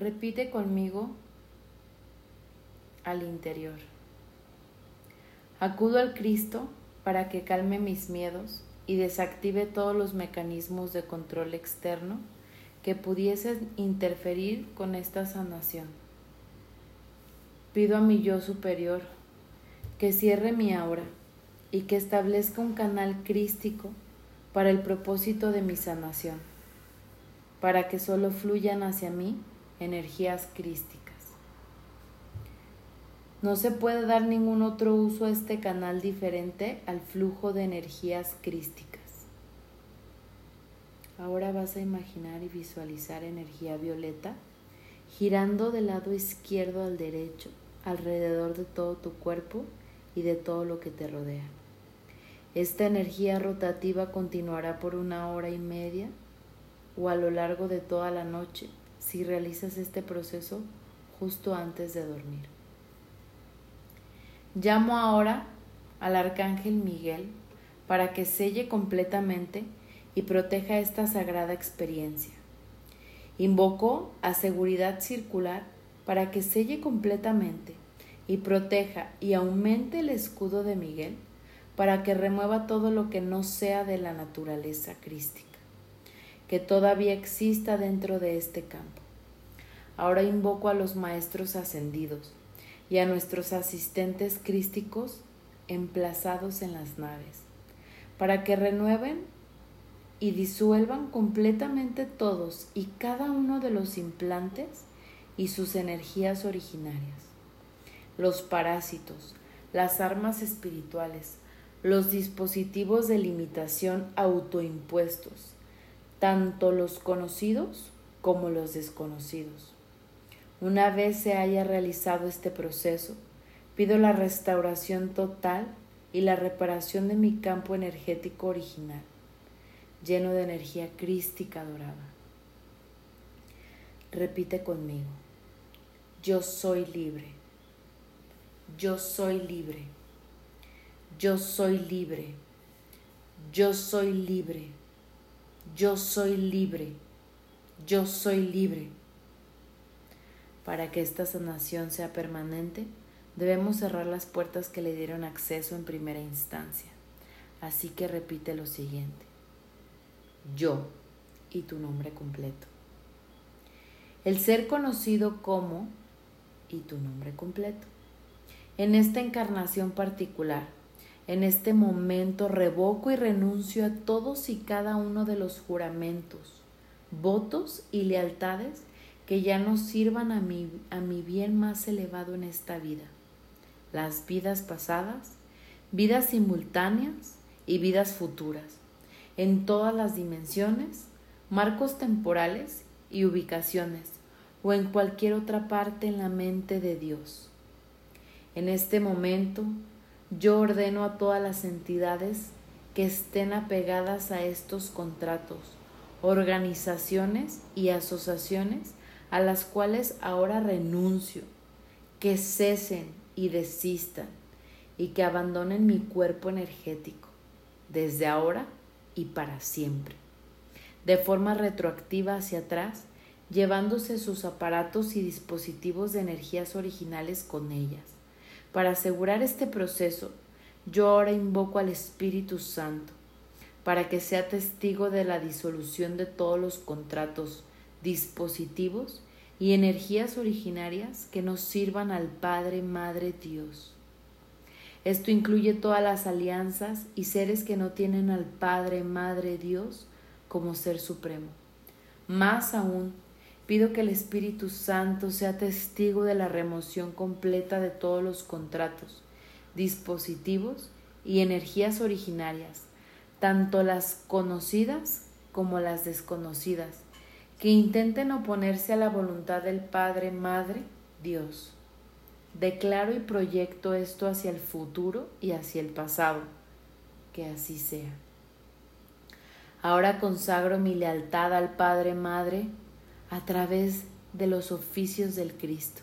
Repite conmigo al interior. Acudo al Cristo para que calme mis miedos y desactive todos los mecanismos de control externo que pudiesen interferir con esta sanación. Pido a mi yo superior que cierre mi aura y que establezca un canal crístico para el propósito de mi sanación, para que solo fluyan hacia mí energías crísticas. No se puede dar ningún otro uso a este canal diferente al flujo de energías crísticas. Ahora vas a imaginar y visualizar energía violeta girando del lado izquierdo al derecho alrededor de todo tu cuerpo y de todo lo que te rodea. Esta energía rotativa continuará por una hora y media o a lo largo de toda la noche si realizas este proceso justo antes de dormir. Llamo ahora al arcángel Miguel para que selle completamente y proteja esta sagrada experiencia. Invoco a seguridad circular para que selle completamente y proteja y aumente el escudo de Miguel para que remueva todo lo que no sea de la naturaleza crística, que todavía exista dentro de este campo. Ahora invoco a los maestros ascendidos y a nuestros asistentes crísticos emplazados en las naves, para que renueven y disuelvan completamente todos y cada uno de los implantes y sus energías originarias, los parásitos, las armas espirituales, los dispositivos de limitación autoimpuestos, tanto los conocidos como los desconocidos. Una vez se haya realizado este proceso, pido la restauración total y la reparación de mi campo energético original, lleno de energía crística dorada. Repite conmigo, yo soy libre, yo soy libre, yo soy libre, yo soy libre, yo soy libre, yo soy libre. Para que esta sanación sea permanente, debemos cerrar las puertas que le dieron acceso en primera instancia. Así que repite lo siguiente. Yo y tu nombre completo. El ser conocido como y tu nombre completo. En esta encarnación particular, en este momento revoco y renuncio a todos y cada uno de los juramentos, votos y lealtades que ya no sirvan a mi, a mi bien más elevado en esta vida, las vidas pasadas, vidas simultáneas y vidas futuras, en todas las dimensiones, marcos temporales y ubicaciones, o en cualquier otra parte en la mente de Dios. En este momento, yo ordeno a todas las entidades que estén apegadas a estos contratos, organizaciones y asociaciones a las cuales ahora renuncio, que cesen y desistan y que abandonen mi cuerpo energético, desde ahora y para siempre, de forma retroactiva hacia atrás, llevándose sus aparatos y dispositivos de energías originales con ellas. Para asegurar este proceso, yo ahora invoco al Espíritu Santo, para que sea testigo de la disolución de todos los contratos dispositivos y energías originarias que nos sirvan al Padre, Madre, Dios. Esto incluye todas las alianzas y seres que no tienen al Padre, Madre, Dios como ser supremo. Más aún, pido que el Espíritu Santo sea testigo de la remoción completa de todos los contratos, dispositivos y energías originarias, tanto las conocidas como las desconocidas, que intenten oponerse a la voluntad del Padre, Madre, Dios. Declaro y proyecto esto hacia el futuro y hacia el pasado. Que así sea. Ahora consagro mi lealtad al Padre, Madre, a través de los oficios del Cristo.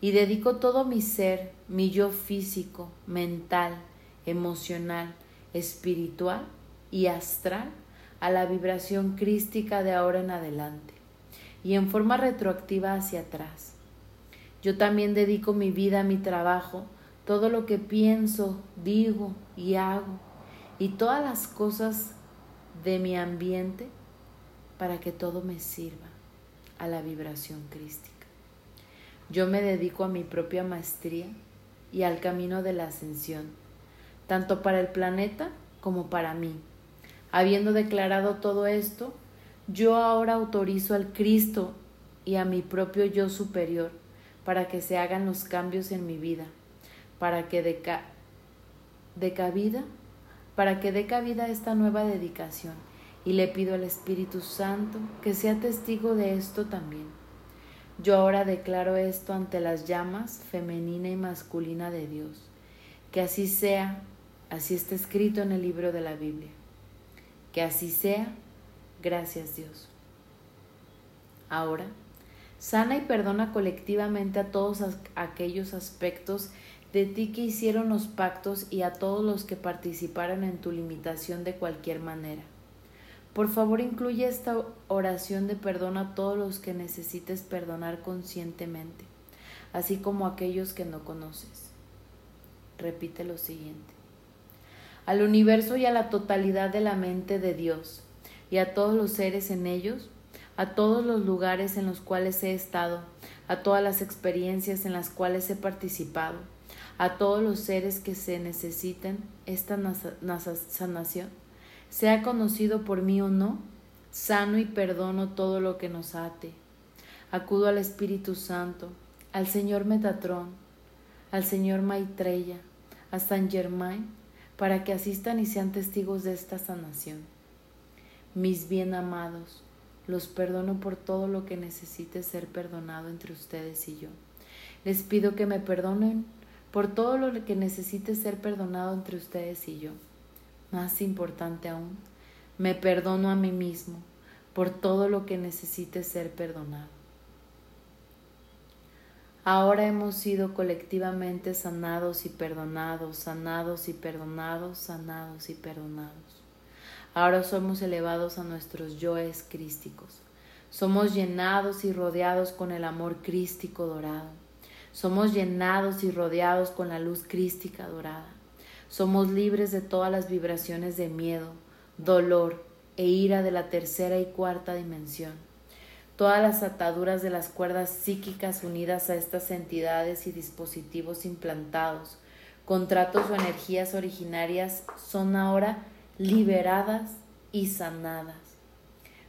Y dedico todo mi ser, mi yo físico, mental, emocional, espiritual y astral a la vibración crística de ahora en adelante. y en forma retroactiva hacia atrás. Yo también dedico mi vida mi trabajo, todo lo que pienso, digo y hago, y todas las cosas de mi ambiente para que todo me sirva a la vibración crística. Yo me dedico a mi propia maestría y al camino de la ascensión, tanto para el planeta como para mí. Habiendo declarado todo esto, yo ahora autorizo al Cristo y a mi propio yo superior para que se hagan los cambios en mi vida, para que dé cabida, para que dé cabida esta nueva dedicación. Y le pido al Espíritu Santo que sea testigo de esto también. Yo ahora declaro esto ante las llamas femenina y masculina de Dios. Que así sea, así está escrito en el libro de la Biblia. Que así sea, gracias Dios. Ahora, sana y perdona colectivamente a todos aquellos aspectos de ti que hicieron los pactos y a todos los que participaron en tu limitación de cualquier manera. Por favor, incluye esta oración de perdón a todos los que necesites perdonar conscientemente, así como a aquellos que no conoces. Repite lo siguiente. Al universo y a la totalidad de la mente de Dios, y a todos los seres en ellos, a todos los lugares en los cuales he estado, a todas las experiencias en las cuales he participado, a todos los seres que se necesiten esta sanación sea conocido por mí o no, sano y perdono todo lo que nos ate. Acudo al Espíritu Santo, al Señor Metatrón, al Señor Maitreya, a San Germain, para que asistan y sean testigos de esta sanación. Mis bien amados, los perdono por todo lo que necesite ser perdonado entre ustedes y yo. Les pido que me perdonen por todo lo que necesite ser perdonado entre ustedes y yo. Más importante aún, me perdono a mí mismo por todo lo que necesite ser perdonado. Ahora hemos sido colectivamente sanados y perdonados, sanados y perdonados, sanados y perdonados. Ahora somos elevados a nuestros yoes crísticos. Somos llenados y rodeados con el amor crístico dorado. Somos llenados y rodeados con la luz crística dorada. Somos libres de todas las vibraciones de miedo, dolor e ira de la tercera y cuarta dimensión. Todas las ataduras de las cuerdas psíquicas unidas a estas entidades y dispositivos implantados, contratos o energías originarias son ahora liberadas y sanadas.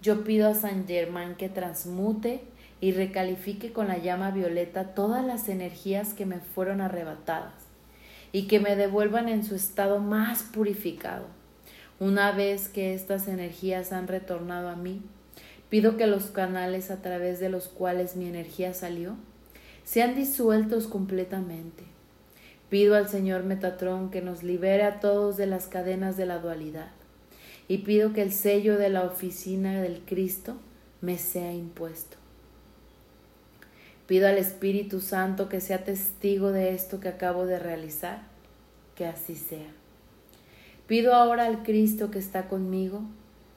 Yo pido a San Germán que transmute y recalifique con la llama violeta todas las energías que me fueron arrebatadas y que me devuelvan en su estado más purificado. Una vez que estas energías han retornado a mí, pido que los canales a través de los cuales mi energía salió sean disueltos completamente. Pido al Señor Metatrón que nos libere a todos de las cadenas de la dualidad y pido que el sello de la oficina del Cristo me sea impuesto. Pido al Espíritu Santo que sea testigo de esto que acabo de realizar, que así sea. Pido ahora al Cristo que está conmigo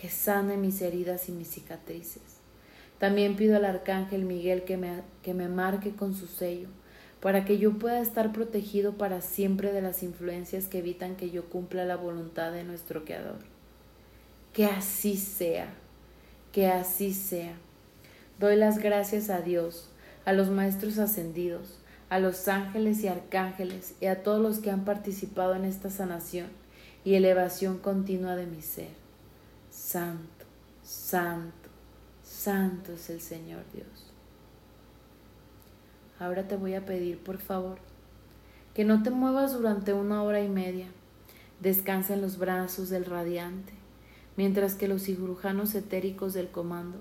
que sane mis heridas y mis cicatrices. También pido al Arcángel Miguel que me, que me marque con su sello, para que yo pueda estar protegido para siempre de las influencias que evitan que yo cumpla la voluntad de nuestro Creador. Que así sea, que así sea. Doy las gracias a Dios a los maestros ascendidos, a los ángeles y arcángeles y a todos los que han participado en esta sanación y elevación continua de mi ser. Santo, santo, santo es el Señor Dios. Ahora te voy a pedir, por favor, que no te muevas durante una hora y media. Descansa en los brazos del radiante, mientras que los cirujanos etéricos del comando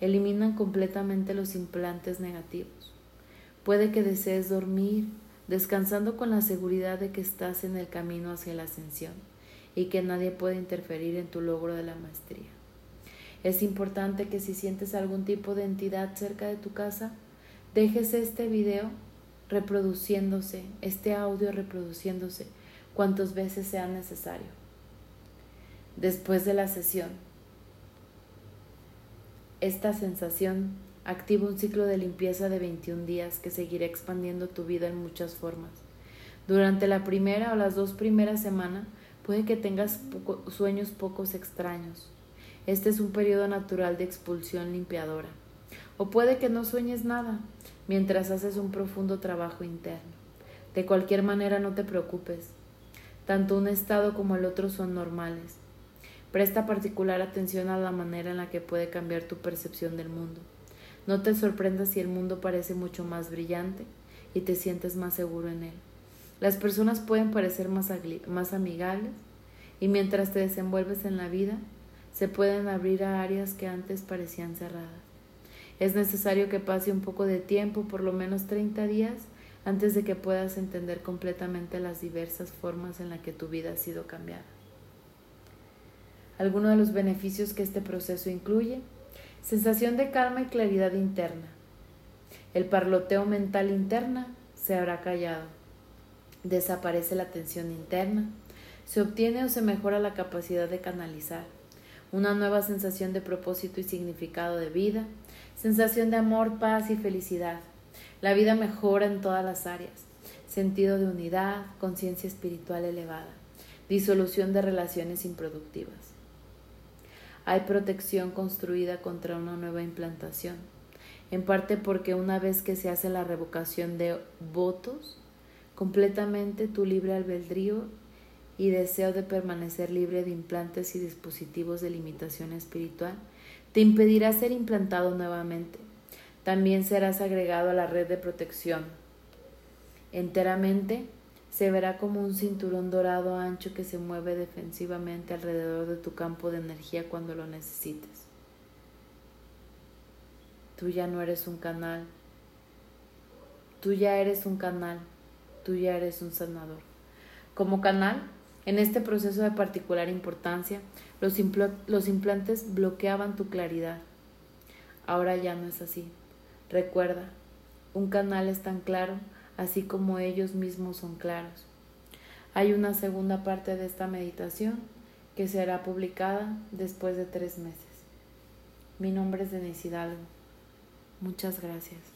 eliminan completamente los implantes negativos. Puede que desees dormir, descansando con la seguridad de que estás en el camino hacia la ascensión y que nadie puede interferir en tu logro de la maestría. Es importante que si sientes algún tipo de entidad cerca de tu casa, dejes este video reproduciéndose, este audio reproduciéndose cuantas veces sea necesario. Después de la sesión, esta sensación activa un ciclo de limpieza de 21 días que seguirá expandiendo tu vida en muchas formas. Durante la primera o las dos primeras semanas puede que tengas sueños pocos extraños. Este es un periodo natural de expulsión limpiadora. O puede que no sueñes nada mientras haces un profundo trabajo interno. De cualquier manera no te preocupes. Tanto un estado como el otro son normales. Presta particular atención a la manera en la que puede cambiar tu percepción del mundo. No te sorprendas si el mundo parece mucho más brillante y te sientes más seguro en él. Las personas pueden parecer más, amigables y mientras te desenvuelves en la vida, se pueden abrir a áreas que antes parecían cerradas. Es necesario que pase un poco de tiempo, por lo menos 30 días, antes de que puedas entender completamente las diversas formas en las que tu vida ha sido cambiada. Algunos de los beneficios que este proceso incluye, sensación de calma y claridad interna. El parloteo mental interna se habrá callado. Desaparece la tensión interna, se obtiene o se mejora la capacidad de canalizar, una nueva sensación de propósito y significado de vida, sensación de amor, paz y felicidad. La vida mejora en todas las áreas, sentido de unidad, conciencia espiritual elevada, disolución de relaciones improductivas. Hay protección construida contra una nueva implantación, en parte porque una vez que se hace la revocación de votos, completamente tu libre albedrío y deseo de permanecer libre de implantes y dispositivos de limitación espiritual te impedirá ser implantado nuevamente. También serás agregado a la red de protección. Enteramente se verá como un cinturón dorado ancho que se mueve defensivamente alrededor de tu campo de energía cuando lo necesites. Tú ya no eres un canal. Tú ya eres un canal tú ya eres un sanador. Como canal, en este proceso de particular importancia, los, los implantes bloqueaban tu claridad. Ahora ya no es así. Recuerda, un canal es tan claro así como ellos mismos son claros. Hay una segunda parte de esta meditación que será publicada después de tres meses. Mi nombre es Denise Hidalgo. Muchas gracias.